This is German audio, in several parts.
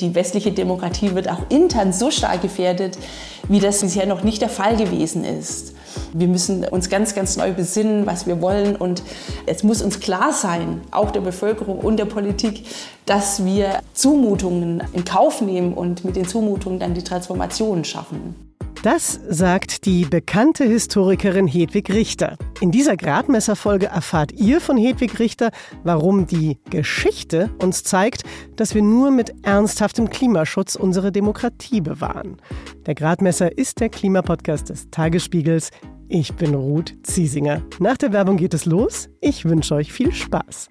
Die westliche Demokratie wird auch intern so stark gefährdet, wie das bisher noch nicht der Fall gewesen ist. Wir müssen uns ganz, ganz neu besinnen, was wir wollen. Und es muss uns klar sein, auch der Bevölkerung und der Politik, dass wir Zumutungen in Kauf nehmen und mit den Zumutungen dann die Transformation schaffen. Das sagt die bekannte Historikerin Hedwig Richter. In dieser Gradmesserfolge erfahrt ihr von Hedwig Richter, warum die Geschichte uns zeigt, dass wir nur mit ernsthaftem Klimaschutz unsere Demokratie bewahren. Der Gradmesser ist der Klimapodcast des Tagesspiegels. Ich bin Ruth Ziesinger. Nach der Werbung geht es los. Ich wünsche euch viel Spaß.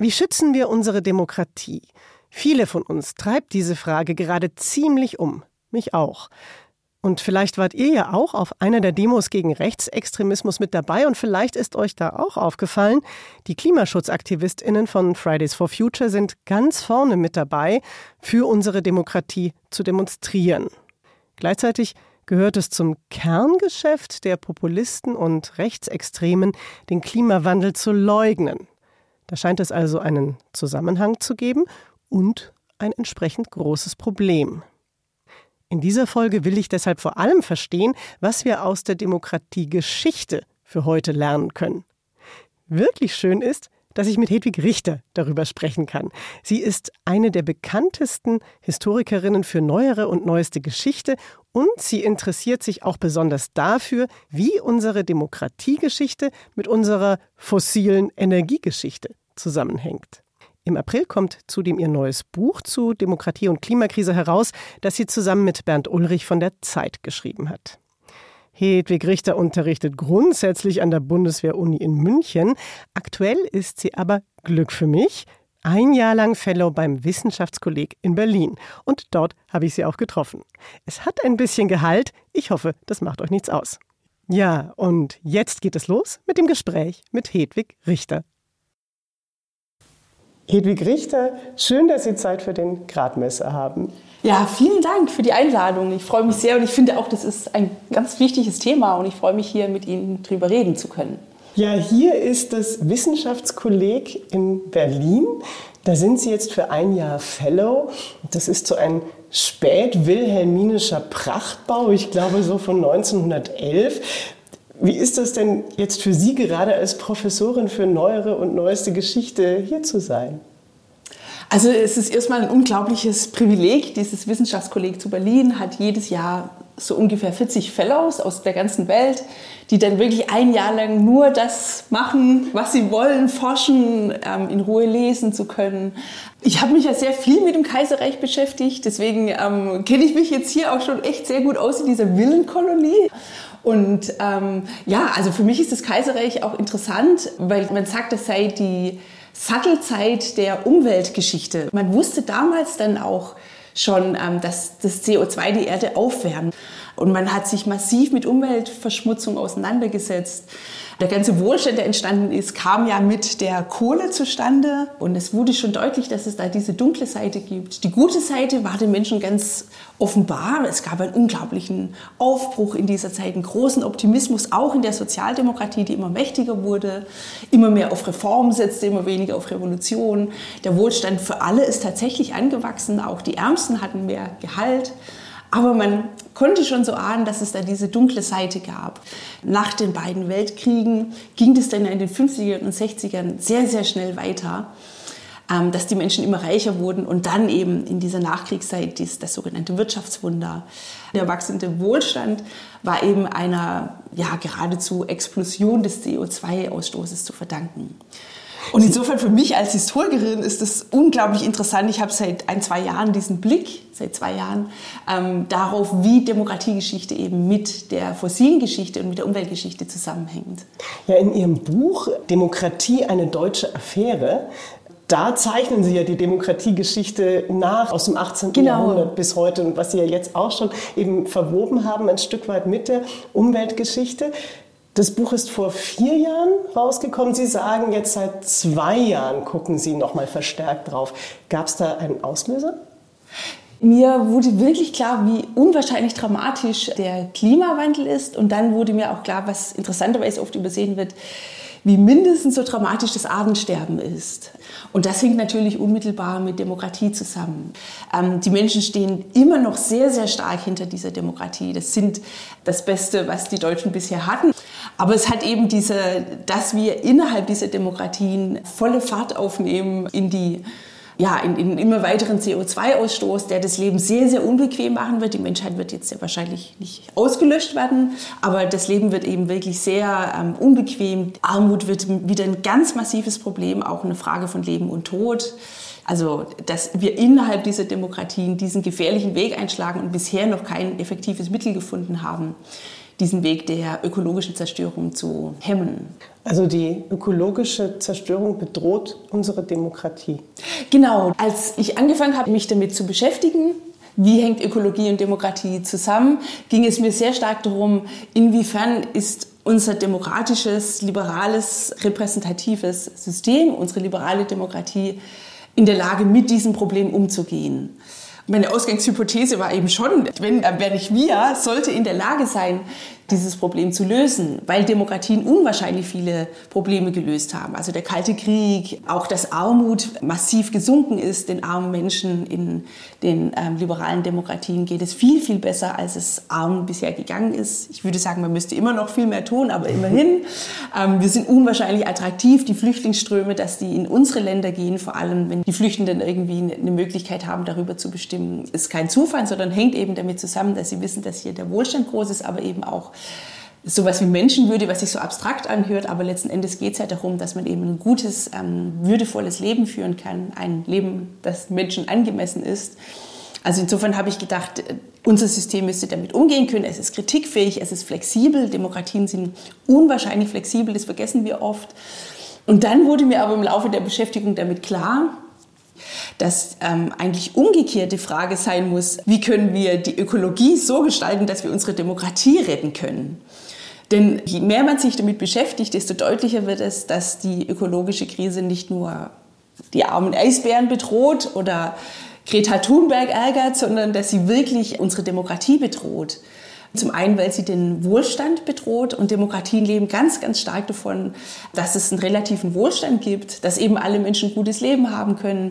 Wie schützen wir unsere Demokratie? Viele von uns treibt diese Frage gerade ziemlich um. Mich auch. Und vielleicht wart ihr ja auch auf einer der Demos gegen Rechtsextremismus mit dabei und vielleicht ist euch da auch aufgefallen, die Klimaschutzaktivistinnen von Fridays for Future sind ganz vorne mit dabei, für unsere Demokratie zu demonstrieren. Gleichzeitig gehört es zum Kerngeschäft der Populisten und Rechtsextremen, den Klimawandel zu leugnen. Da scheint es also einen Zusammenhang zu geben und ein entsprechend großes Problem. In dieser Folge will ich deshalb vor allem verstehen, was wir aus der Demokratiegeschichte für heute lernen können. Wirklich schön ist, dass ich mit Hedwig Richter darüber sprechen kann. Sie ist eine der bekanntesten Historikerinnen für neuere und neueste Geschichte und sie interessiert sich auch besonders dafür, wie unsere Demokratiegeschichte mit unserer fossilen Energiegeschichte zusammenhängt. Im April kommt zudem ihr neues Buch zu Demokratie und Klimakrise heraus, das sie zusammen mit Bernd Ulrich von der Zeit geschrieben hat. Hedwig Richter unterrichtet grundsätzlich an der Bundeswehr-Uni in München. Aktuell ist sie aber Glück für mich ein Jahr lang Fellow beim Wissenschaftskolleg in Berlin. Und dort habe ich sie auch getroffen. Es hat ein bisschen Gehalt. Ich hoffe, das macht euch nichts aus. Ja, und jetzt geht es los mit dem Gespräch mit Hedwig Richter. Hedwig Richter, schön, dass Sie Zeit für den Gradmesser haben. Ja, vielen Dank für die Einladung. Ich freue mich sehr und ich finde auch, das ist ein ganz wichtiges Thema und ich freue mich hier mit Ihnen drüber reden zu können. Ja, hier ist das Wissenschaftskolleg in Berlin. Da sind Sie jetzt für ein Jahr Fellow. Das ist so ein spätwilhelminischer Prachtbau, ich glaube so von 1911. Wie ist das denn jetzt für Sie gerade als Professorin für neuere und neueste Geschichte hier zu sein? Also es ist erstmal ein unglaubliches Privileg. Dieses Wissenschaftskolleg zu Berlin hat jedes Jahr so ungefähr 40 Fellows aus der ganzen Welt, die dann wirklich ein Jahr lang nur das machen, was sie wollen, forschen, ähm, in Ruhe lesen zu können. Ich habe mich ja sehr viel mit dem Kaiserreich beschäftigt, deswegen ähm, kenne ich mich jetzt hier auch schon echt sehr gut aus in dieser Villenkolonie. Und ähm, ja, also für mich ist das Kaiserreich auch interessant, weil man sagt, das sei die Sattelzeit der Umweltgeschichte. Man wusste damals dann auch schon, ähm, dass das CO2 die Erde aufwärmt. Und man hat sich massiv mit Umweltverschmutzung auseinandergesetzt. Der ganze Wohlstand, der entstanden ist, kam ja mit der Kohle zustande. Und es wurde schon deutlich, dass es da diese dunkle Seite gibt. Die gute Seite war den Menschen ganz offenbar. Es gab einen unglaublichen Aufbruch in dieser Zeit, einen großen Optimismus, auch in der Sozialdemokratie, die immer mächtiger wurde, immer mehr auf Reform setzte, immer weniger auf Revolution. Der Wohlstand für alle ist tatsächlich angewachsen. Auch die Ärmsten hatten mehr Gehalt. Aber man konnte schon so ahnen, dass es da diese dunkle Seite gab. Nach den beiden Weltkriegen ging es dann in den 50er und 60ern sehr, sehr schnell weiter, ähm, dass die Menschen immer reicher wurden und dann eben in dieser Nachkriegszeit das sogenannte Wirtschaftswunder. Der wachsende Wohlstand war eben einer ja, geradezu Explosion des CO2-Ausstoßes zu verdanken. Und insofern für mich als Historikerin ist es unglaublich interessant. Ich habe seit ein, zwei Jahren diesen Blick, seit zwei Jahren, ähm, darauf, wie Demokratiegeschichte eben mit der fossilen Geschichte und mit der Umweltgeschichte zusammenhängt. Ja, in Ihrem Buch Demokratie eine deutsche Affäre da zeichnen Sie ja die Demokratiegeschichte nach aus dem 18. Genau. Jahrhundert bis heute und was Sie ja jetzt auch schon eben verwoben haben, ein Stück weit mit der Umweltgeschichte. Das Buch ist vor vier Jahren rausgekommen. Sie sagen jetzt seit zwei Jahren gucken Sie noch mal verstärkt drauf. Gab es da einen Auslöser? Mir wurde wirklich klar, wie unwahrscheinlich dramatisch der Klimawandel ist. Und dann wurde mir auch klar, was interessanterweise oft übersehen wird, wie mindestens so dramatisch das Artensterben ist. Und das hängt natürlich unmittelbar mit Demokratie zusammen. Ähm, die Menschen stehen immer noch sehr, sehr stark hinter dieser Demokratie. Das sind das Beste, was die Deutschen bisher hatten. Aber es hat eben diese, dass wir innerhalb dieser Demokratien volle Fahrt aufnehmen in die ja, in, in immer weiteren CO2-Ausstoß, der das Leben sehr, sehr unbequem machen wird. Die Menschheit wird jetzt ja wahrscheinlich nicht ausgelöscht werden, aber das Leben wird eben wirklich sehr ähm, unbequem. Armut wird wieder ein ganz massives Problem, auch eine Frage von Leben und Tod. Also, dass wir innerhalb dieser Demokratien diesen gefährlichen Weg einschlagen und bisher noch kein effektives Mittel gefunden haben, diesen Weg der ökologischen Zerstörung zu hemmen. Also die ökologische Zerstörung bedroht unsere Demokratie. Genau. Als ich angefangen habe, mich damit zu beschäftigen, wie hängt Ökologie und Demokratie zusammen, ging es mir sehr stark darum, inwiefern ist unser demokratisches, liberales, repräsentatives System, unsere liberale Demokratie in der Lage, mit diesem Problem umzugehen. Meine Ausgangshypothese war eben schon, wenn, wer nicht wir, sollte in der Lage sein, dieses Problem zu lösen, weil Demokratien unwahrscheinlich viele Probleme gelöst haben. Also der Kalte Krieg, auch dass Armut massiv gesunken ist, den armen Menschen in den ähm, liberalen Demokratien geht es viel, viel besser, als es armen bisher gegangen ist. Ich würde sagen, man müsste immer noch viel mehr tun, aber immerhin. Ähm, wir sind unwahrscheinlich attraktiv. Die Flüchtlingsströme, dass die in unsere Länder gehen, vor allem wenn die Flüchtenden irgendwie eine Möglichkeit haben, darüber zu bestimmen, ist kein Zufall, sondern hängt eben damit zusammen, dass sie wissen, dass hier der Wohlstand groß ist, aber eben auch sowas wie Menschenwürde, was sich so abstrakt anhört, aber letzten Endes geht es ja darum, dass man eben ein gutes, ähm, würdevolles Leben führen kann, ein Leben, das Menschen angemessen ist. Also insofern habe ich gedacht, unser System müsste damit umgehen können. Es ist kritikfähig, es ist flexibel. Demokratien sind unwahrscheinlich flexibel, das vergessen wir oft. Und dann wurde mir aber im Laufe der Beschäftigung damit klar, dass ähm, eigentlich umgekehrte Frage sein muss, wie können wir die Ökologie so gestalten, dass wir unsere Demokratie retten können. Denn je mehr man sich damit beschäftigt, desto deutlicher wird es, dass die ökologische Krise nicht nur die armen Eisbären bedroht oder Greta Thunberg ärgert, sondern dass sie wirklich unsere Demokratie bedroht. Zum einen, weil sie den Wohlstand bedroht und Demokratien leben ganz, ganz stark davon, dass es einen relativen Wohlstand gibt, dass eben alle Menschen ein gutes Leben haben können,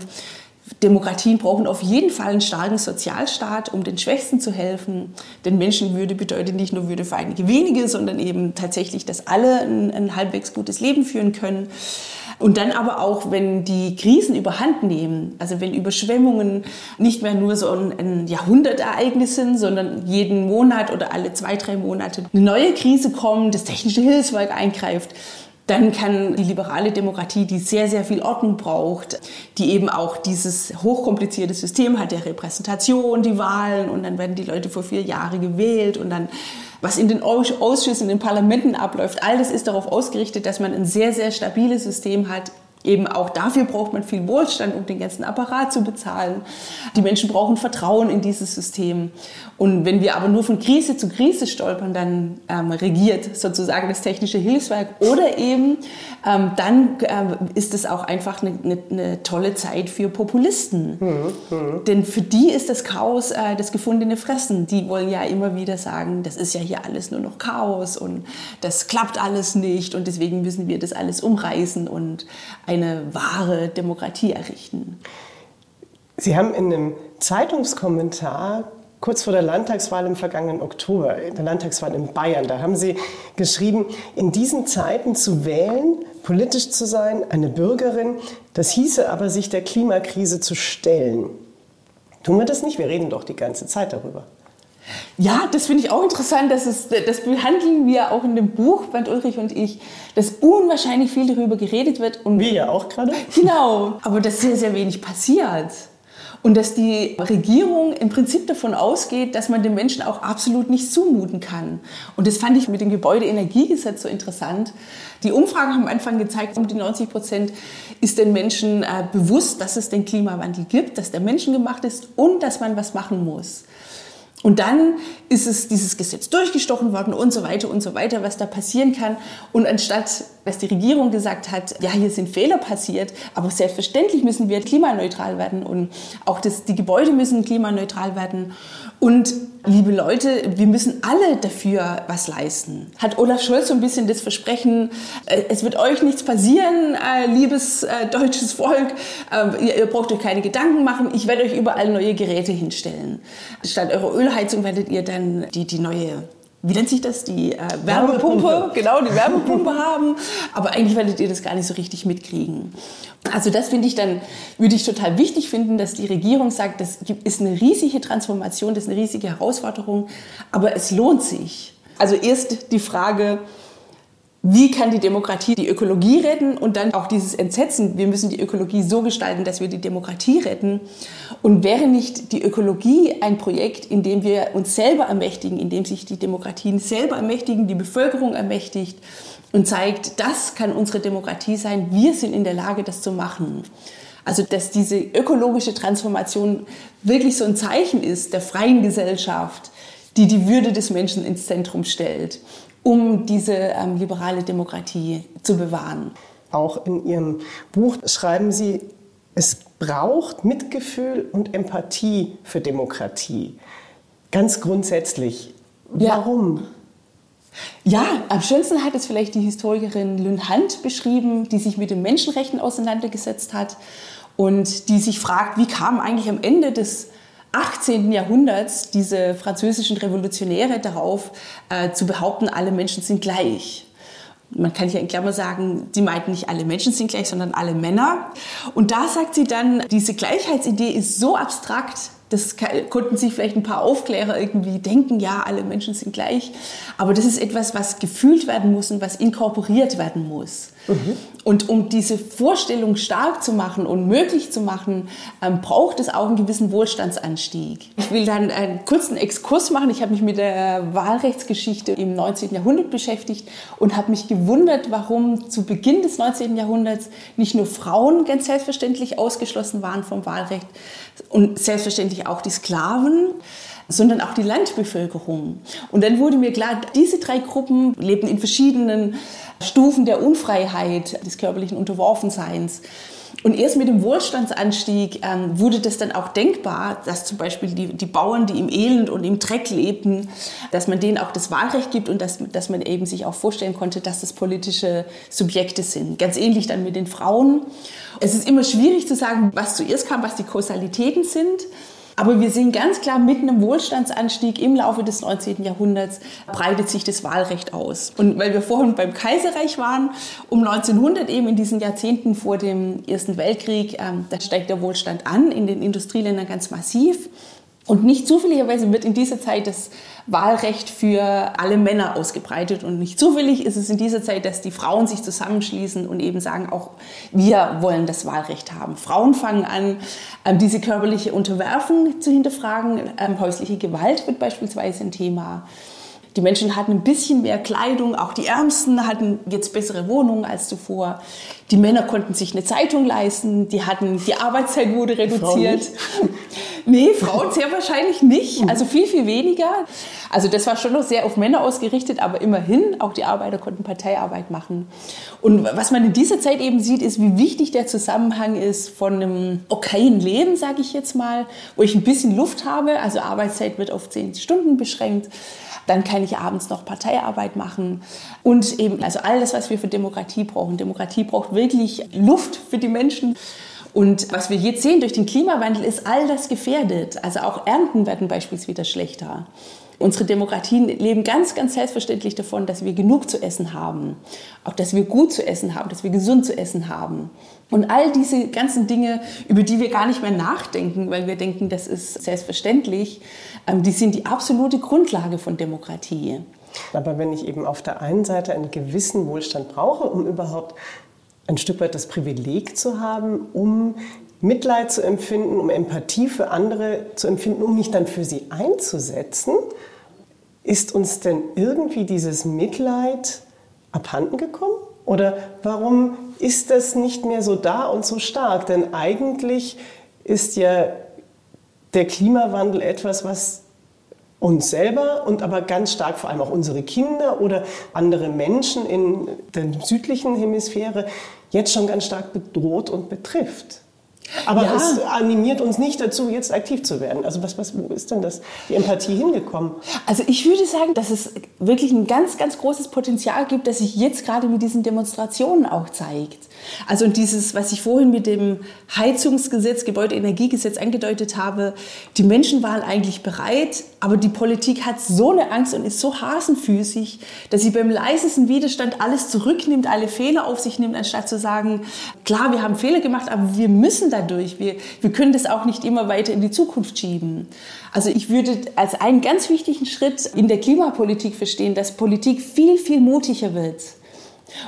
Demokratien brauchen auf jeden Fall einen starken Sozialstaat, um den Schwächsten zu helfen. Denn Menschenwürde bedeutet nicht nur Würde für einige wenige, sondern eben tatsächlich, dass alle ein, ein halbwegs gutes Leben führen können. Und dann aber auch, wenn die Krisen überhand nehmen, also wenn Überschwemmungen nicht mehr nur so ein, Jahrhundertereignis sind, sondern jeden Monat oder alle zwei, drei Monate eine neue Krise kommt, das technische Hilfswerk eingreift, dann kann die liberale Demokratie, die sehr, sehr viel Ordnung braucht, die eben auch dieses hochkomplizierte System hat der Repräsentation, die Wahlen und dann werden die Leute vor vier Jahren gewählt und dann was in den Ausschüssen, in den Parlamenten abläuft, all das ist darauf ausgerichtet, dass man ein sehr, sehr stabiles System hat, eben auch dafür braucht man viel Wohlstand, um den ganzen Apparat zu bezahlen. Die Menschen brauchen Vertrauen in dieses System. Und wenn wir aber nur von Krise zu Krise stolpern, dann ähm, regiert sozusagen das technische Hilfswerk. Oder eben ähm, dann äh, ist es auch einfach eine, eine, eine, tolle Zeit für Populisten. Mhm, mhm. Denn für die ist das Chaos äh, das gefundene Fressen. Die wollen ja immer wieder sagen, das ist ja hier alles nur noch Chaos und das klappt alles nicht und deswegen müssen wir das alles umreißen und eine wahre Demokratie errichten. Sie haben in einem Zeitungskommentar kurz vor der Landtagswahl im vergangenen Oktober, der Landtagswahl in Bayern, da haben Sie geschrieben, in diesen Zeiten zu wählen, politisch zu sein, eine Bürgerin, das hieße aber, sich der Klimakrise zu stellen. Tun wir das nicht? Wir reden doch die ganze Zeit darüber. Ja, das finde ich auch interessant. Das, ist, das behandeln wir auch in dem Buch, Band Ulrich und ich, dass unwahrscheinlich viel darüber geredet wird. Und wir ja auch gerade. Genau, aber dass sehr, sehr wenig passiert. Und dass die Regierung im Prinzip davon ausgeht, dass man den Menschen auch absolut nicht zumuten kann. Und das fand ich mit dem Gebäudeenergiegesetz so interessant. Die Umfragen haben am Anfang gezeigt, um die 90 Prozent ist den Menschen äh, bewusst, dass es den Klimawandel gibt, dass der menschengemacht ist und dass man was machen muss. Und dann ist es dieses Gesetz durchgestochen worden und so weiter und so weiter, was da passieren kann. Und anstatt, dass die Regierung gesagt hat, ja, hier sind Fehler passiert, aber selbstverständlich müssen wir klimaneutral werden und auch das, die Gebäude müssen klimaneutral werden. Und liebe Leute, wir müssen alle dafür was leisten. Hat Olaf Scholz so ein bisschen das Versprechen, äh, es wird euch nichts passieren, äh, liebes äh, deutsches Volk, ihr, braucht euch keine Gedanken machen, ich werde euch überall neue Geräte hinstellen. Statt eurer Ölheizung werdet ihr dann die, die neue wie nennt sich das, die äh, Wärmepumpe, Wärmepumpe, genau, die Wärmepumpe haben. Aber eigentlich werdet ihr das gar nicht so richtig mitkriegen. Also das finde ich dann, würde ich total wichtig finden, dass die Regierung sagt, das ist eine riesige Transformation, das ist eine riesige Herausforderung, aber es lohnt sich. Also erst die Frage, wie kann die Demokratie die Ökologie retten und dann auch dieses Entsetzen, wir müssen die Ökologie so gestalten, dass wir die Demokratie retten. Und wäre nicht die Ökologie ein Projekt, in dem wir uns selber ermächtigen, in dem sich die Demokratien selber ermächtigen, die Bevölkerung ermächtigt und zeigt, das kann unsere Demokratie sein, wir sind in der Lage, das zu machen. Also dass diese ökologische Transformation wirklich so ein Zeichen ist der freien Gesellschaft, die die Würde des Menschen ins Zentrum stellt um diese ähm, liberale Demokratie zu bewahren. Auch in Ihrem Buch schreiben Sie, es braucht Mitgefühl und Empathie für Demokratie. Ganz grundsätzlich. Warum? Ja, am schönsten hat es vielleicht die Historikerin Lynn Hunt beschrieben, die sich mit den Menschenrechten auseinandergesetzt hat und die sich fragt, wie kam eigentlich am Ende des 18. Jahrhunderts diese französischen Revolutionäre darauf äh, zu behaupten, alle Menschen sind gleich. Man kann hier in Klammer sagen, sie meinten nicht alle Menschen sind gleich, sondern alle Männer. Und da sagt sie dann, diese Gleichheitsidee ist so abstrakt, das konnten sich vielleicht ein paar Aufklärer irgendwie denken, ja, alle Menschen sind gleich. Aber das ist etwas, was gefühlt werden muss und was inkorporiert werden muss. Und um diese Vorstellung stark zu machen und möglich zu machen, ähm, braucht es auch einen gewissen Wohlstandsanstieg. Ich will dann einen kurzen Exkurs machen. Ich habe mich mit der Wahlrechtsgeschichte im 19. Jahrhundert beschäftigt und habe mich gewundert, warum zu Beginn des 19. Jahrhunderts nicht nur Frauen ganz selbstverständlich ausgeschlossen waren vom Wahlrecht und selbstverständlich auch die Sklaven sondern auch die Landbevölkerung. Und dann wurde mir klar, diese drei Gruppen lebten in verschiedenen Stufen der Unfreiheit, des körperlichen Unterworfenseins. Und erst mit dem Wohlstandsanstieg ähm, wurde das dann auch denkbar, dass zum Beispiel die, die Bauern, die im Elend und im Dreck lebten, dass man denen auch das Wahlrecht gibt und dass, dass man eben sich auch vorstellen konnte, dass das politische Subjekte sind. Ganz ähnlich dann mit den Frauen. Es ist immer schwierig zu sagen, was zuerst kam, was die Kausalitäten sind. Aber wir sehen ganz klar, mit einem Wohlstandsanstieg im Laufe des 19. Jahrhunderts breitet sich das Wahlrecht aus. Und weil wir vorhin beim Kaiserreich waren, um 1900 eben in diesen Jahrzehnten vor dem Ersten Weltkrieg, ähm, da steigt der Wohlstand an, in den Industrieländern ganz massiv. Und nicht zufälligerweise wird in dieser Zeit das Wahlrecht für alle Männer ausgebreitet. Und nicht zufällig ist es in dieser Zeit, dass die Frauen sich zusammenschließen und eben sagen, auch wir wollen das Wahlrecht haben. Frauen fangen an, ähm, diese körperliche Unterwerfung zu hinterfragen. Ähm, häusliche Gewalt wird beispielsweise ein Thema. Die Menschen hatten ein bisschen mehr Kleidung, auch die Ärmsten hatten jetzt bessere Wohnungen als zuvor. Die Männer konnten sich eine Zeitung leisten, die hatten, die Arbeitszeit wurde reduziert. Nee, Frauen sehr wahrscheinlich nicht, also viel, viel weniger. Also das war schon noch sehr auf Männer ausgerichtet, aber immerhin, auch die Arbeiter konnten Parteiarbeit machen. Und was man in dieser Zeit eben sieht, ist, wie wichtig der Zusammenhang ist von einem okayen Leben, sage ich jetzt mal, wo ich ein bisschen Luft habe, also Arbeitszeit wird auf zehn Stunden beschränkt dann kann ich abends noch Parteiarbeit machen und eben, also all das, was wir für Demokratie brauchen. Demokratie braucht wirklich Luft für die Menschen. Und was wir jetzt sehen durch den Klimawandel ist all das gefährdet. Also auch Ernten werden beispielsweise wieder schlechter. Unsere Demokratien leben ganz, ganz selbstverständlich davon, dass wir genug zu essen haben, auch dass wir gut zu essen haben, dass wir gesund zu essen haben. Und all diese ganzen Dinge, über die wir gar nicht mehr nachdenken, weil wir denken, das ist selbstverständlich, ähm, die sind die absolute Grundlage von Demokratie. Aber wenn ich eben auf der einen Seite einen gewissen Wohlstand brauche, um überhaupt ein Stück weit das Privileg zu haben, um Mitleid zu empfinden, um Empathie für andere zu empfinden, um mich dann für sie einzusetzen, ist uns denn irgendwie dieses Mitleid abhanden gekommen? Oder warum ist das nicht mehr so da und so stark? Denn eigentlich ist ja der Klimawandel etwas, was uns selber und aber ganz stark vor allem auch unsere Kinder oder andere Menschen in der südlichen Hemisphäre jetzt schon ganz stark bedroht und betrifft. Aber ja. es animiert uns nicht dazu, jetzt aktiv zu werden. Also was, was, wo ist denn das, die Empathie hingekommen? Also ich würde sagen, dass es wirklich ein ganz, ganz großes Potenzial gibt, das sich jetzt gerade mit diesen Demonstrationen auch zeigt. Also dieses, was ich vorhin mit dem Heizungsgesetz, Gebäudeenergiegesetz angedeutet habe, die Menschen waren eigentlich bereit, aber die Politik hat so eine Angst und ist so hasenfüßig, dass sie beim leisesten Widerstand alles zurücknimmt, alle Fehler auf sich nimmt, anstatt zu sagen, klar, wir haben Fehler gemacht, aber wir müssen dadurch, wir, wir können das auch nicht immer weiter in die Zukunft schieben. Also ich würde als einen ganz wichtigen Schritt in der Klimapolitik verstehen, dass Politik viel, viel mutiger wird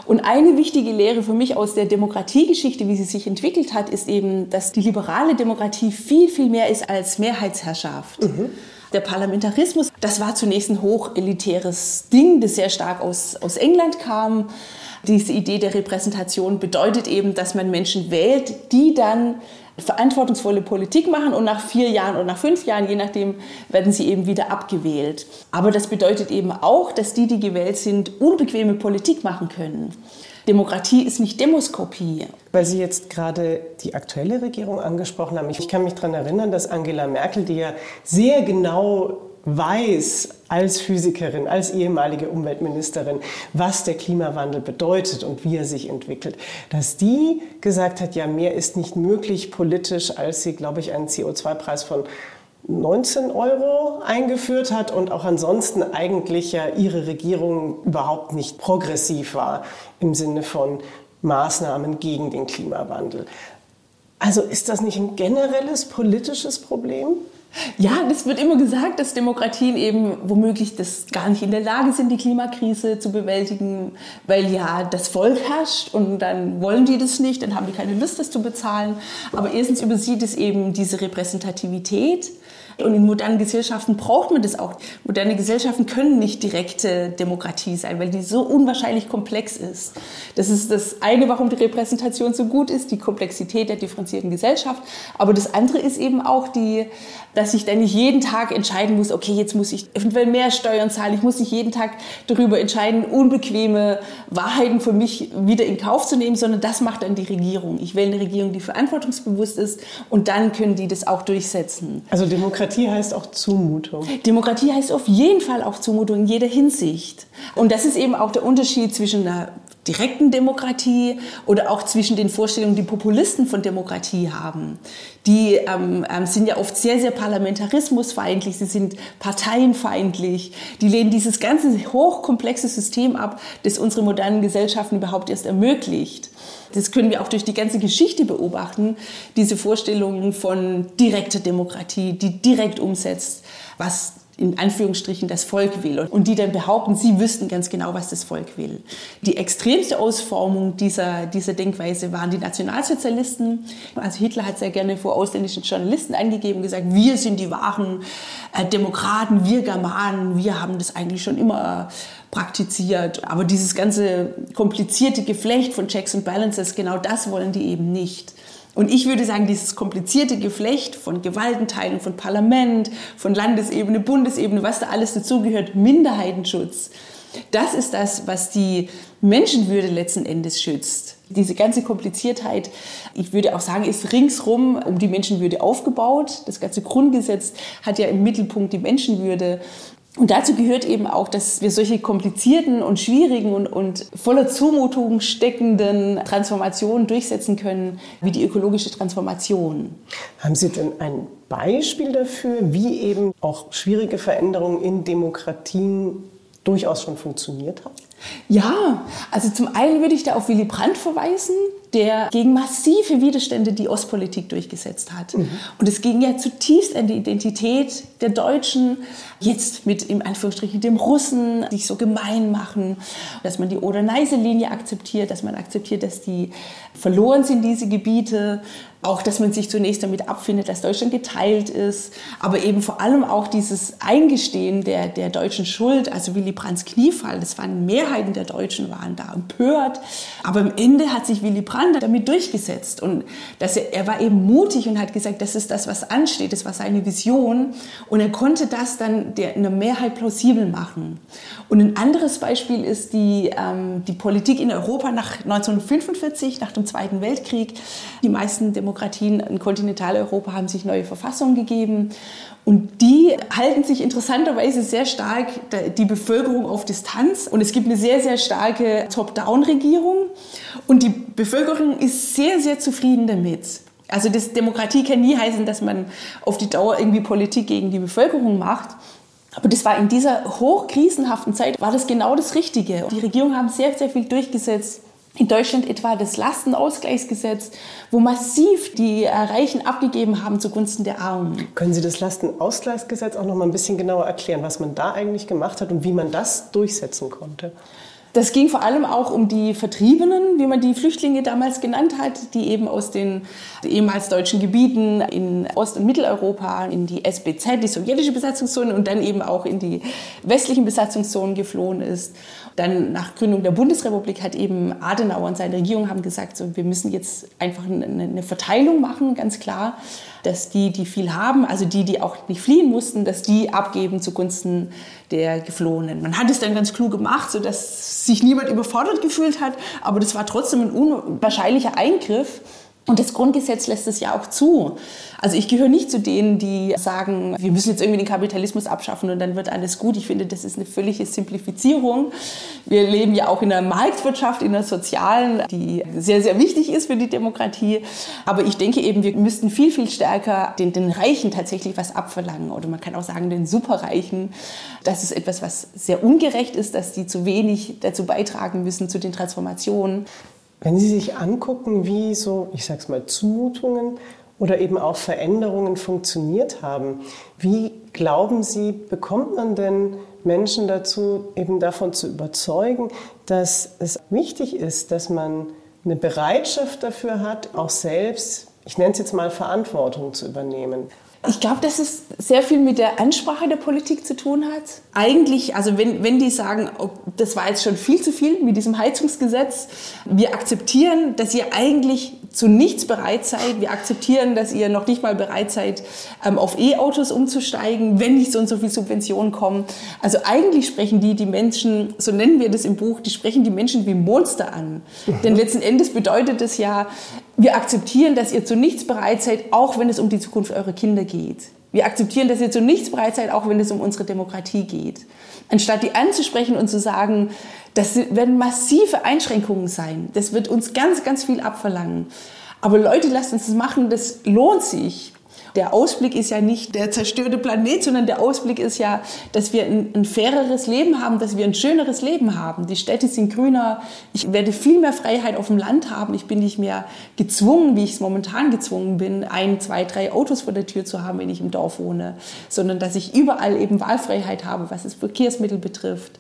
und eine wichtige Lehre für mich aus der Demokratiegeschichte, wie sie sich entwickelt hat, ist eben, dass die liberale Demokratie viel, viel mehr ist als Mehrheitsherrschaft. Mhm. Der Parlamentarismus, das war zunächst ein hochelitäres Ding, das sehr stark aus, aus England kam. Diese Idee der Repräsentation bedeutet eben, dass man Menschen wählt, die dann verantwortungsvolle Politik machen und nach vier Jahren oder nach fünf Jahren, je nachdem, werden sie eben wieder abgewählt. Aber das bedeutet eben auch, dass die, die gewählt sind, unbequeme Politik machen können. Demokratie ist nicht Demoskopie. Weil Sie jetzt gerade die aktuelle Regierung angesprochen haben. Ich kann mich daran erinnern, dass Angela Merkel, die ja sehr genau weiß als Physikerin, als ehemalige Umweltministerin, was der Klimawandel bedeutet und wie er sich entwickelt, dass die gesagt hat, ja, mehr ist nicht möglich politisch, als sie, glaube ich, einen CO2-Preis von 19 Euro eingeführt hat und auch ansonsten eigentlich ja ihre Regierung überhaupt nicht progressiv war im Sinne von Maßnahmen gegen den Klimawandel. Also ist das nicht ein generelles politisches Problem? Ja, das wird immer gesagt, dass Demokratien eben womöglich das gar nicht in der Lage sind, die Klimakrise zu bewältigen, weil ja das Volk herrscht und dann wollen die das nicht, dann haben die keine Lust, das zu bezahlen. Aber erstens übersieht es eben diese Repräsentativität und in modernen Gesellschaften braucht man das auch. Moderne Gesellschaften können nicht direkte Demokratie sein, weil die so unwahrscheinlich komplex ist. Das ist das eine, warum die Repräsentation so gut ist, die Komplexität der differenzierten Gesellschaft. Aber das andere ist eben auch die, dass ich dann nicht jeden Tag entscheiden muss, okay, jetzt muss ich eventuell mehr Steuern zahlen. Ich muss nicht jeden Tag darüber entscheiden, unbequeme Wahrheiten für mich wieder in Kauf zu nehmen, sondern das macht dann die Regierung. Ich wähle eine Regierung, die verantwortungsbewusst ist und dann können die das auch durchsetzen. Also Demokratie heißt auch Zumutung. Demokratie heißt auf jeden Fall auch Zumutung in jeder Hinsicht. Und das ist eben auch der Unterschied zwischen einer direkten Demokratie oder auch zwischen den Vorstellungen, die Populisten von Demokratie haben. Die ähm, ähm, sind ja oft sehr, sehr parlamentarismusfeindlich, sie sind parteienfeindlich, die lehnen dieses ganze hochkomplexe System ab, das unsere modernen Gesellschaften überhaupt erst ermöglicht. Das können wir auch durch die ganze Geschichte beobachten, diese Vorstellungen von direkter Demokratie, die direkt umsetzt, was in Anführungsstrichen das Volk will und die dann behaupten, sie wüssten ganz genau, was das Volk will. Die extremste Ausformung dieser, dieser Denkweise waren die Nationalsozialisten. Also Hitler hat sehr gerne vor ausländischen Journalisten angegeben, gesagt, wir sind die wahren äh, Demokraten, wir Germanen, wir haben das eigentlich schon immer praktiziert. Aber dieses ganze komplizierte Geflecht von Checks and Balances, genau das wollen die eben nicht. Und ich würde sagen, dieses komplizierte Geflecht von Gewaltenteilung, von Parlament, von Landesebene, Bundesebene, was da alles dazugehört, Minderheitenschutz, das ist das, was die Menschenwürde letzten Endes schützt. Diese ganze Kompliziertheit, ich würde auch sagen, ist ringsrum um die Menschenwürde aufgebaut. Das ganze Grundgesetz hat ja im Mittelpunkt die Menschenwürde. Und dazu gehört eben auch, dass wir solche komplizierten und schwierigen und, und voller Zumutung steckenden Transformationen durchsetzen können, wie die ökologische Transformation. Haben Sie denn ein Beispiel dafür, wie eben auch schwierige Veränderungen in Demokratien durchaus schon funktioniert haben? Ja, also zum einen würde ich da auf Willy Brandt verweisen, der gegen massive Widerstände die Ostpolitik durchgesetzt hat. Mhm. Und es ging ja zutiefst an die Identität der Deutschen, jetzt mit im Anführungsstrichen dem Russen, sich so gemein machen, dass man die Oder-Neiße-Linie akzeptiert, dass man akzeptiert, dass die verloren sind, diese Gebiete, auch, dass man sich zunächst damit abfindet, dass Deutschland geteilt ist, aber eben vor allem auch dieses Eingestehen der, der deutschen Schuld, also Willy Brandts Kniefall, das waren Mehrheiten der Deutschen, waren da empört, aber am Ende hat sich Willy Brandt damit durchgesetzt und dass er, er war eben mutig und hat gesagt, das ist das, was ansteht, das war seine Vision und er konnte das dann der, in der Mehrheit plausibel machen. Und ein anderes Beispiel ist die, ähm, die Politik in Europa nach 1945, nach dem Zweiten Weltkrieg. Die meisten Demokratien Demokratien in Kontinentaleuropa haben sich neue Verfassungen gegeben. Und die halten sich interessanterweise sehr stark die Bevölkerung auf Distanz. Und es gibt eine sehr, sehr starke Top-Down-Regierung. Und die Bevölkerung ist sehr, sehr zufrieden damit. Also das Demokratie kann nie heißen, dass man auf die Dauer irgendwie Politik gegen die Bevölkerung macht. Aber das war in dieser hochkrisenhaften Zeit, war das genau das Richtige. Die Regierungen haben sehr, sehr viel durchgesetzt in Deutschland etwa das Lastenausgleichsgesetz, wo massiv die Reichen abgegeben haben zugunsten der Armen. Können Sie das Lastenausgleichsgesetz auch noch mal ein bisschen genauer erklären, was man da eigentlich gemacht hat und wie man das durchsetzen konnte? Das ging vor allem auch um die Vertriebenen, wie man die Flüchtlinge damals genannt hat, die eben aus den ehemals deutschen Gebieten in Ost- und Mitteleuropa in die SBZ, die sowjetische Besatzungszone und dann eben auch in die westlichen Besatzungszonen geflohen ist. Dann nach Gründung der Bundesrepublik hat eben Adenauer und seine Regierung haben gesagt, so, wir müssen jetzt einfach eine, eine Verteilung machen, ganz klar, dass die, die viel haben, also die, die auch nicht fliehen mussten, dass die abgeben zugunsten der Geflohenen. Man hat es dann ganz klug gemacht, sodass sich niemand überfordert gefühlt hat, aber das war trotzdem ein unwahrscheinlicher Eingriff und das Grundgesetz lässt es ja auch zu. Also ich gehöre nicht zu denen, die sagen, wir müssen jetzt irgendwie den Kapitalismus abschaffen und dann wird alles gut. Ich finde, das ist eine völlige Simplifizierung. Wir leben ja auch in einer Marktwirtschaft, in einer sozialen, die sehr, sehr wichtig ist für die Demokratie. Aber ich denke eben, wir müssten viel, viel stärker den, den Reichen tatsächlich was abverlangen. Oder man kann auch sagen, den Superreichen. Das ist etwas, was sehr ungerecht ist, dass die zu wenig dazu beitragen müssen zu den Transformationen. Wenn Sie sich angucken, wie so, ich sag's mal, Zumutungen oder eben auch Veränderungen funktioniert haben, wie glauben Sie, bekommt man denn Menschen dazu, eben davon zu überzeugen, dass es wichtig ist, dass man eine Bereitschaft dafür hat, auch selbst, ich nenne es jetzt mal, Verantwortung zu übernehmen? Ich glaube, dass es sehr viel mit der Ansprache der Politik zu tun hat. Eigentlich, also wenn, wenn die sagen, oh, das war jetzt schon viel zu viel mit diesem Heizungsgesetz, wir akzeptieren, dass ihr eigentlich zu nichts bereit seid. Wir akzeptieren, dass ihr noch nicht mal bereit seid, ähm, auf E-Autos umzusteigen, wenn nicht so und so viel Subventionen kommen. Also eigentlich sprechen die die Menschen, so nennen wir das im Buch, die sprechen die Menschen wie Monster an. Denn letzten Endes bedeutet es ja, wir akzeptieren, dass ihr zu nichts bereit seid, auch wenn es um die Zukunft eurer Kinder geht. Wir akzeptieren, dass ihr zu nichts bereit seid, auch wenn es um unsere Demokratie geht. Anstatt die anzusprechen und zu sagen, das werden massive Einschränkungen sein. Das wird uns ganz, ganz viel abverlangen. Aber Leute, lasst uns das machen, das lohnt sich. Der Ausblick ist ja nicht der zerstörte Planet, sondern der Ausblick ist ja, dass wir ein, ein, faireres Leben haben, dass wir ein schöneres Leben haben. Die Städte sind grüner. Ich werde viel mehr Freiheit auf dem Land haben. Ich bin nicht mehr gezwungen, wie ich es momentan gezwungen bin, ein, zwei, drei Autos vor der Tür zu haben, wenn ich im Dorf wohne, sondern dass ich überall eben Wahlfreiheit habe, was das Verkehrsmittel betrifft,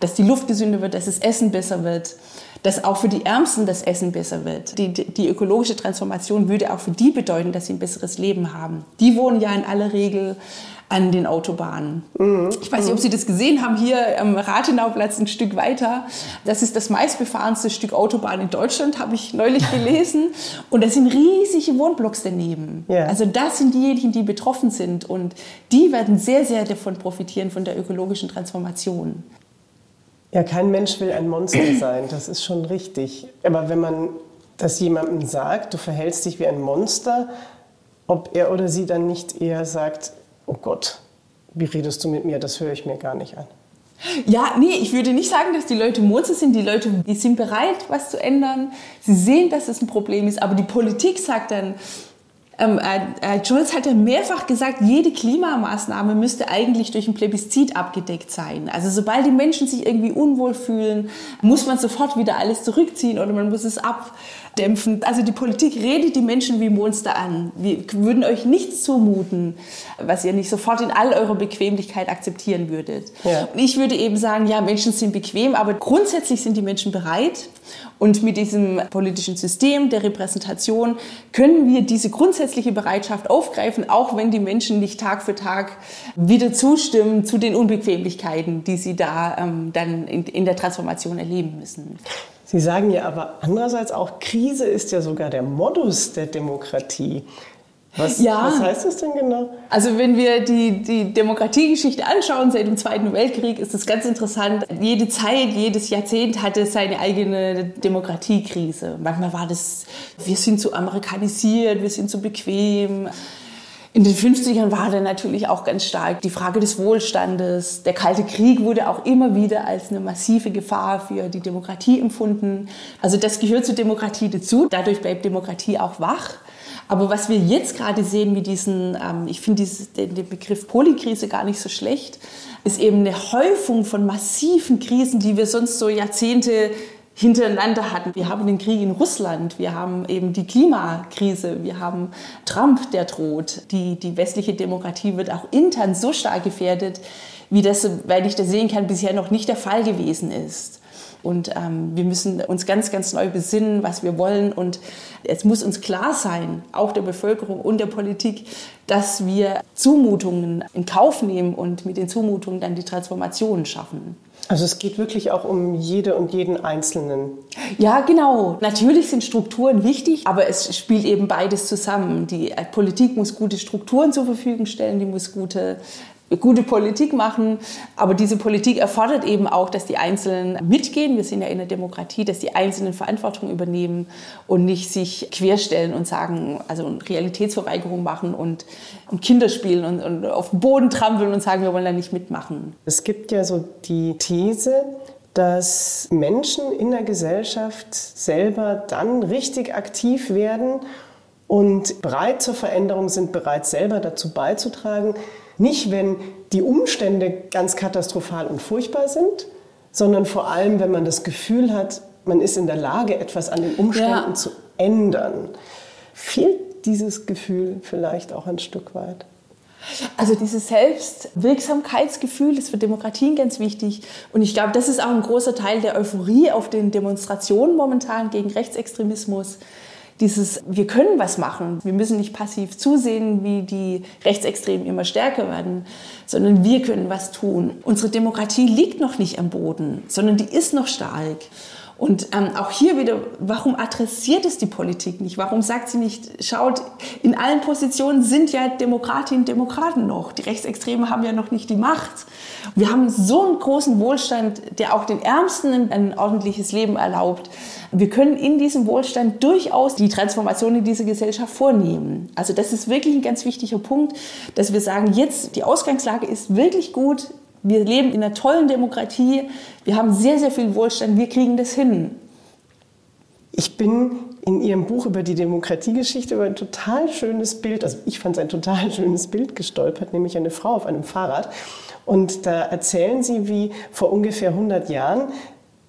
dass die Luft gesünder wird, dass das Essen besser wird dass auch für die Ärmsten das Essen besser wird. Die, die, ökologische Transformation würde auch für die bedeuten, dass sie ein besseres Leben haben. Die wohnen ja in aller Regel an den Autobahnen. Mhm. Ich weiß nicht, ob Sie das gesehen haben, hier am Rathenauplatz ein Stück weiter. Das ist das meistbefahrenste Stück Autobahn in Deutschland, habe ich neulich gelesen. Und da sind riesige Wohnblocks daneben. Yeah. Also das sind diejenigen, die betroffen sind. Und die werden sehr, sehr davon profitieren, von der ökologischen Transformation. Ja, kein Mensch will ein Monster sein, das ist schon richtig. Aber wenn man das jemandem sagt, du verhältst dich wie ein Monster, ob er oder sie dann nicht eher sagt, oh Gott, wie redest du mit mir, das höre ich mir gar nicht an. Ja, nee, ich würde nicht sagen, dass die Leute Monster sind. Die Leute, die sind bereit, was zu ändern. Sie sehen, dass es ein Problem ist. Aber die Politik sagt dann, Ähm, äh, äh, Scholz hat ja mehrfach gesagt, jede Klimamaßnahme müsste eigentlich durch ein Plebiszit abgedeckt sein. Also sobald die Menschen sich irgendwie unwohl fühlen, muss man sofort wieder alles zurückziehen oder man muss es abdämpfen. Also die Politik redet die Menschen wie Monster an. Wir würden euch nichts zumuten, was ihr nicht sofort in all eurer Bequemlichkeit akzeptieren würdet. Ja. Und ich würde eben sagen, ja, Menschen sind bequem, aber grundsätzlich sind die Menschen bereit. Und mit diesem politischen System der Repräsentation können wir diese grundsätzliche Bereitschaft aufgreifen, auch wenn die Menschen nicht Tag für Tag wieder zustimmen zu den Unbequemlichkeiten, die sie da ähm, dann in, in der Transformation erleben müssen. Sie sagen ja aber andererseits auch, Krise ist ja sogar der Modus der Demokratie. Was, ja. was heißt das denn genau? Also wenn wir die, die Demokratiegeschichte anschauen seit dem Zweiten Weltkrieg, ist das ganz interessant. Jede Zeit, jedes Jahrzehnt hatte seine eigene Demokratiekrise. Manchmal war das, wir sind zu amerikanisiert, wir sind zu bequem. In den 50ern war dann natürlich auch ganz stark die Frage des Wohlstandes. Der Kalte Krieg wurde auch immer wieder als eine massive Gefahr für die Demokratie empfunden. Also das gehört zur Demokratie dazu. Dadurch bleibt Demokratie auch wach. Aber was wir jetzt gerade sehen mit diesen, ähm, ich finde den, den Begriff Polykrise gar nicht so schlecht, ist eben eine Häufung von massiven Krisen, die wir sonst so Jahrzehnte hintereinander hatten. Wir haben den Krieg in Russland, wir haben eben die Klimakrise, wir haben Trump, der droht. Die, die westliche Demokratie wird auch intern so stark gefährdet, wie das, weil ich das sehen kann, bisher noch nicht der Fall gewesen ist. Und ähm, wir müssen uns ganz, ganz neu besinnen, was wir wollen. Und es muss uns klar sein, auch der Bevölkerung und der Politik, dass wir Zumutungen in Kauf nehmen und mit den Zumutungen dann die Transformationen schaffen. Also es geht wirklich auch um jede und jeden Einzelnen. Ja, genau. Natürlich sind Strukturen wichtig, aber es spielt eben beides zusammen. Die Politik muss gute Strukturen zur Verfügung stellen, die muss gute gute Politik machen, aber diese Politik erfordert eben auch, dass die Einzelnen mitgehen. Wir sind ja in der Demokratie, dass die Einzelnen Verantwortung übernehmen und nicht sich querstellen und sagen, also Realitätsverweigerung machen und, und Kinder spielen und, und auf den Boden trampeln und sagen, wir wollen da nicht mitmachen. Es gibt ja so die These, dass Menschen in der Gesellschaft selber dann richtig aktiv werden und bereit zur Veränderung sind, bereit selber dazu beizutragen, nicht, wenn die Umstände ganz katastrophal und furchtbar sind, sondern vor allem, wenn man das Gefühl hat, man ist in der Lage, etwas an den Umständen ja. zu ändern. Fehlt dieses Gefühl vielleicht auch ein Stück weit? Also dieses Selbstwirksamkeitsgefühl ist für Demokratien ganz wichtig. Und ich glaube, das ist auch ein großer Teil der Euphorie auf den Demonstrationen momentan gegen Rechtsextremismus dieses, wir können was machen. Wir müssen nicht passiv zusehen, wie die Rechtsextremen immer stärker werden, sondern wir können was tun. Unsere Demokratie liegt noch nicht am Boden, sondern die ist noch stark. Und ähm, auch hier wieder, warum adressiert es die Politik nicht? Warum sagt sie nicht, schaut, in allen Positionen sind ja Demokratinnen und Demokraten noch. Die Rechtsextremen haben ja noch nicht die Macht. Wir haben so einen großen Wohlstand, der auch den Ärmsten ein ordentliches Leben erlaubt. Wir können in diesem Wohlstand durchaus die Transformation in dieser Gesellschaft vornehmen. Also das ist wirklich ein ganz wichtiger Punkt, dass wir sagen, jetzt die Ausgangslage ist wirklich gut. Wir leben in einer tollen Demokratie. Wir haben sehr, sehr viel Wohlstand. Wir kriegen das hin. Ich bin in Ihrem Buch über die Demokratiegeschichte über ein total schönes Bild, also ich fand es ein total schönes Bild gestolpert, nämlich eine Frau auf einem Fahrrad. Und da erzählen Sie, wie vor ungefähr 100 Jahren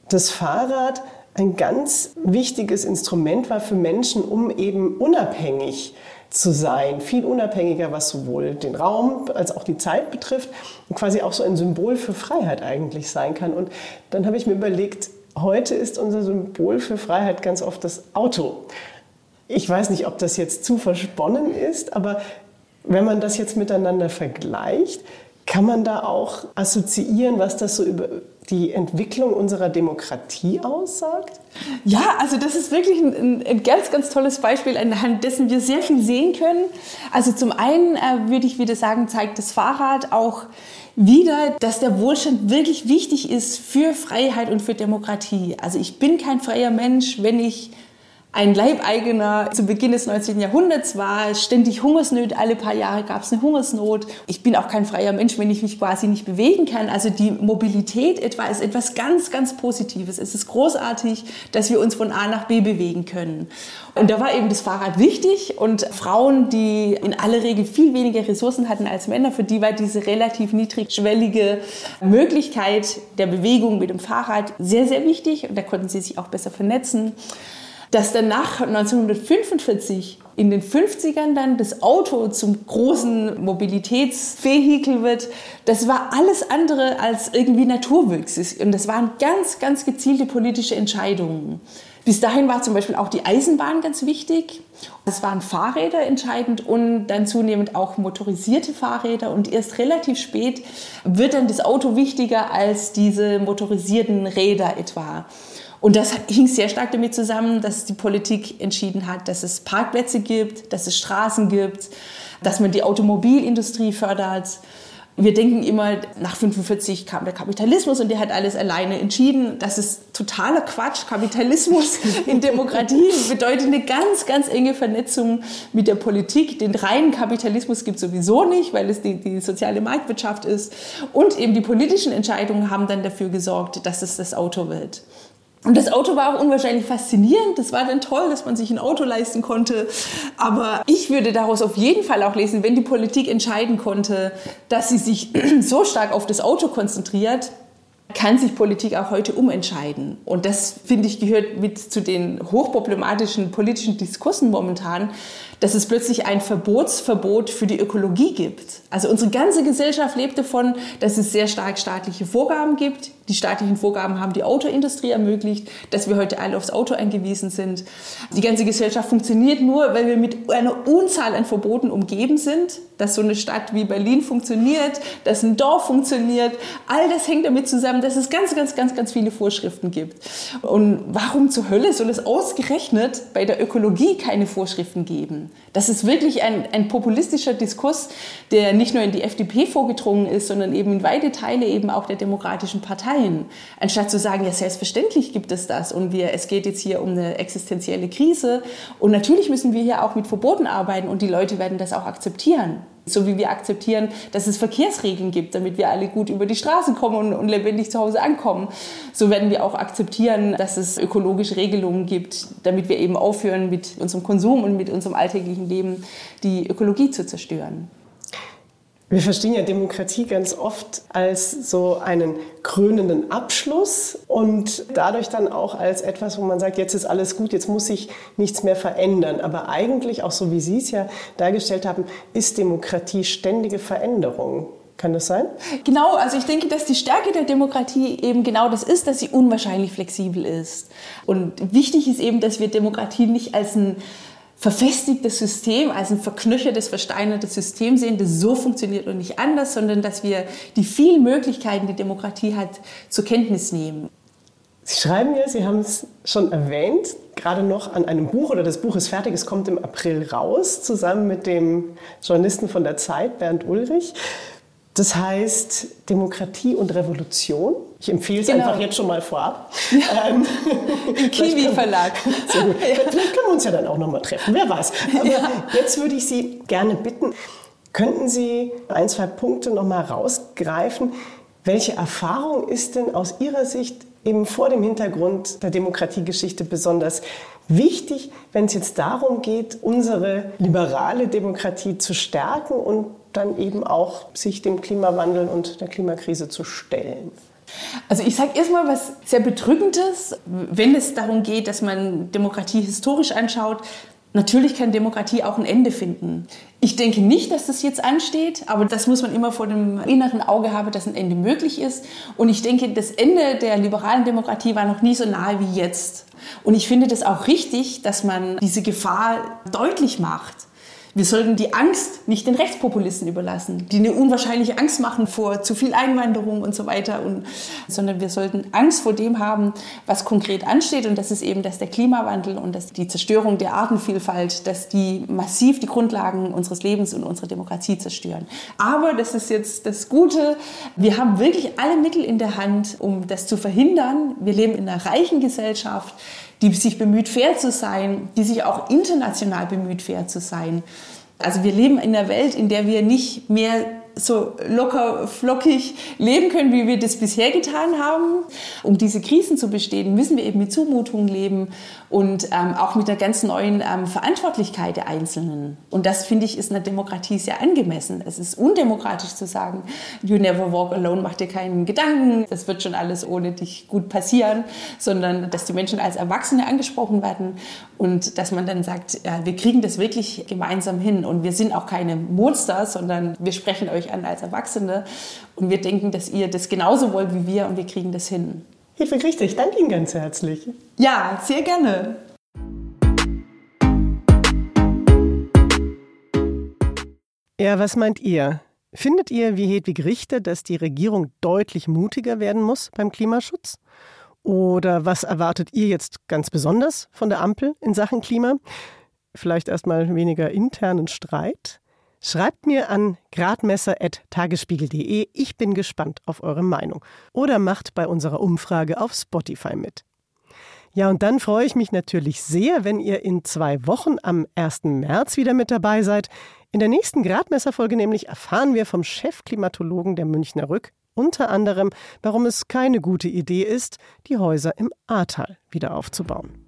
das Fahrrad ein ganz wichtiges Instrument war für Menschen, um eben unabhängig zu sein, viel unabhängiger, was sowohl den Raum als auch die Zeit betrifft und quasi auch so ein Symbol für Freiheit eigentlich sein kann. Und dann habe ich mir überlegt, heute ist unser Symbol für Freiheit ganz oft das Auto. Ich weiß nicht, ob das jetzt zu versponnen ist, aber wenn man das jetzt miteinander vergleicht, kann man da auch assoziieren, was das so über die Entwicklung unserer Demokratie aussagt? Ja, also das ist wirklich ein, ein, ganz, ganz tolles Beispiel, anhand dessen wir sehr viel sehen können. Also zum einen äh, würde ich wieder sagen, zeigt das Fahrrad auch wieder, dass der Wohlstand wirklich wichtig ist für Freiheit und für Demokratie. Also ich bin kein freier Mensch, wenn ich ein Leibeigener zu Beginn des 19. Jahrhunderts war, ständig Hungersnöte, alle paar Jahre gab es eine Hungersnot. Ich bin auch kein freier Mensch, wenn ich mich quasi nicht bewegen kann. Also die Mobilität etwa ist etwas ganz, ganz Positives. Es ist großartig, dass wir uns von A nach B bewegen können. Und da war eben das Fahrrad wichtig und Frauen, die in aller Regel viel weniger Ressourcen hatten als Männer, für die war diese relativ niedrigschwellige Möglichkeit der Bewegung mit dem Fahrrad sehr, sehr wichtig und da konnten sie sich auch besser vernetzen dass dann nach 1945 in den 50ern dann das Auto zum großen Mobilitätsvehikel wird, das war alles andere als irgendwie naturwüchsig. Und das waren ganz, ganz gezielte politische Entscheidungen. Bis dahin war zum Beispiel auch die Eisenbahn ganz wichtig. Es waren Fahrräder entscheidend und dann zunehmend auch motorisierte Fahrräder. Und erst relativ spät wird dann das Auto wichtiger als diese motorisierten Räder etwa. Und das hing sehr stark damit zusammen, dass die Politik entschieden hat, dass es Parkplätze gibt, dass es Straßen gibt, dass man die Automobilindustrie fördert. Wir denken immer, nach 45 kam der Kapitalismus und der hat alles alleine entschieden. Das ist totaler Quatsch. Kapitalismus in Demokratie bedeutet eine ganz, ganz enge Vernetzung mit der Politik. Den reinen Kapitalismus gibt es sowieso nicht, weil es die, die soziale Marktwirtschaft ist. Und eben die politischen Entscheidungen haben dann dafür gesorgt, dass es das Auto wird. Und das Auto war auch unwahrscheinlich faszinierend. Das war dann toll, dass man sich ein Auto leisten konnte. Aber ich würde daraus auf jeden Fall auch lesen, wenn die Politik entscheiden konnte, dass sie sich so stark auf das Auto konzentriert, kann sich Politik auch heute umentscheiden. Und das, finde ich, gehört mit zu den hochproblematischen politischen Diskursen momentan, dass es plötzlich ein Verbotsverbot für die Ökologie gibt. Also unsere ganze Gesellschaft lebt davon, dass es sehr stark staatliche Vorgaben gibt. Die staatlichen Vorgaben haben die Autoindustrie ermöglicht, dass wir heute alle aufs Auto angewiesen sind. Die ganze Gesellschaft funktioniert nur, weil wir mit einer Unzahl an Verboten umgeben sind. Dass so eine Stadt wie Berlin funktioniert, dass ein Dorf funktioniert. All das hängt damit zusammen, dass es ganz, ganz, ganz, ganz viele Vorschriften gibt. Und warum zur Hölle soll es ausgerechnet bei der Ökologie keine Vorschriften geben? Das ist wirklich ein, ein populistischer Diskurs, der nicht nur in die FDP vorgedrungen ist, sondern eben in weite Teile eben auch der demokratischen Parteien. Anstatt zu sagen, ja, selbstverständlich gibt es das und wir, es geht jetzt hier um eine existenzielle Krise und natürlich müssen wir hier auch mit Verboten arbeiten und die Leute werden das auch akzeptieren. So wie wir akzeptieren, dass es Verkehrsregeln gibt, damit wir alle gut über die Straße kommen und, und, lebendig zu Hause ankommen. So werden wir auch akzeptieren, dass es ökologische Regelungen gibt, damit wir eben aufhören, mit unserem Konsum und mit unserem alltäglichen Leben die Ökologie zu zerstören. Wir verstehen ja Demokratie ganz oft als so einen krönenden Abschluss und dadurch dann auch als etwas, wo man sagt, jetzt ist alles gut, jetzt muss sich nichts mehr verändern. Aber eigentlich, auch so wie Sie es ja dargestellt haben, ist Demokratie ständige Veränderung. Kann das sein? Genau, also ich denke, dass die Stärke der Demokratie eben genau das ist, dass sie unwahrscheinlich flexibel ist. Und wichtig ist eben, dass wir Demokratie nicht als ein verfestigtes System, als ein verknöchertes, versteinertes System sehen, das so funktioniert und nicht anders, sondern dass wir die vielen Möglichkeiten, die Demokratie hat, zur Kenntnis nehmen. Sie schreiben ja, Sie haben es schon erwähnt, gerade noch an einem Buch oder das Buch ist fertig, es kommt im April raus, zusammen mit dem Journalisten von der Zeit, Bernd Ulrich. Das heißt Demokratie und Revolution. Ich empfehle es genau. einfach jetzt schon mal vorab. Ja. Ähm, Im Kiwi-Verlag. Sehr gut. Ja. Vielleicht können wir uns ja dann auch noch mal treffen, wer weiß. Aber ja. jetzt würde ich Sie gerne bitten, könnten Sie ein, zwei Punkte noch mal rausgreifen? Welche Erfahrung ist denn aus Ihrer Sicht eben vor dem Hintergrund der Demokratiegeschichte besonders wichtig, wenn es jetzt darum geht, unsere liberale Demokratie zu stärken und dann eben auch sich dem Klimawandel und der Klimakrise zu stellen? Also ich sage erstmal was sehr Bedrückendes, wenn es darum geht, dass man Demokratie historisch anschaut. Natürlich kann Demokratie auch ein Ende finden. Ich denke nicht, dass das jetzt ansteht, aber das muss man immer vor dem inneren Auge haben, dass ein Ende möglich ist. Und ich denke, das Ende der liberalen Demokratie war noch nie so nahe wie jetzt. Und ich finde das auch richtig, dass man diese Gefahr deutlich macht. Wir sollten die Angst nicht den Rechtspopulisten überlassen, die eine unwahrscheinliche Angst machen vor zu viel Einwanderung und so weiter, und, sondern wir sollten Angst vor dem haben, was konkret ansteht. Und das ist eben, dass der Klimawandel und dass die Zerstörung der Artenvielfalt, dass die massiv die Grundlagen unseres Lebens und unserer Demokratie zerstören. Aber das ist jetzt das Gute. Wir haben wirklich alle Mittel in der Hand, um das zu verhindern. Wir leben in einer reichen Gesellschaft die sich bemüht, fair zu sein, die sich auch international bemüht, fair zu sein. Also wir leben in einer Welt, in der wir nicht mehr so locker, flockig leben können, wie wir das bisher getan haben. Um diese Krisen zu bestehen, müssen wir eben mit Zumutungen leben und ähm, auch mit der ganz neuen ähm, Verantwortlichkeit der Einzelnen. Und das, finde ich, ist in einer Demokratie sehr angemessen. Es ist undemokratisch zu sagen, you never walk alone, mach dir keinen Gedanken, das wird schon alles ohne dich gut passieren, sondern dass die Menschen als Erwachsene angesprochen werden und dass man dann sagt, ja, wir kriegen das wirklich gemeinsam hin und wir sind auch keine Monster, sondern wir sprechen euch an als Erwachsene und wir denken, dass ihr das genauso wollt wie wir und wir kriegen das hin. Hilfe richtig, danke Ihnen ganz herzlich. Ja, sehr gerne. Ja, was meint ihr? Findet ihr, wie Hedwig Richter, dass die Regierung deutlich mutiger werden muss beim Klimaschutz? Oder was erwartet ihr jetzt ganz besonders von der Ampel in Sachen Klima? Vielleicht erstmal weniger internen Streit? Schreibt mir an gradmesser.tagesspiegel.de. Ich bin gespannt auf eure Meinung. Oder macht bei unserer Umfrage auf Spotify mit. Ja, und dann freue ich mich natürlich sehr, wenn ihr in zwei Wochen am 1. März wieder mit dabei seid. In der nächsten Gradmesserfolge nämlich erfahren wir vom Chefklimatologen der Münchner Rück unter anderem, warum es keine gute Idee ist, die Häuser im Ahrtal wieder aufzubauen.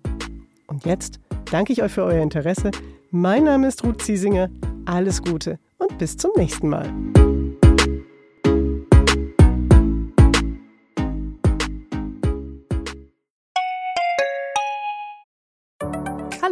Und jetzt danke ich euch für euer Interesse. Mein Name ist Ruth Ziesinger. Alles Gute und bis zum nächsten Mal.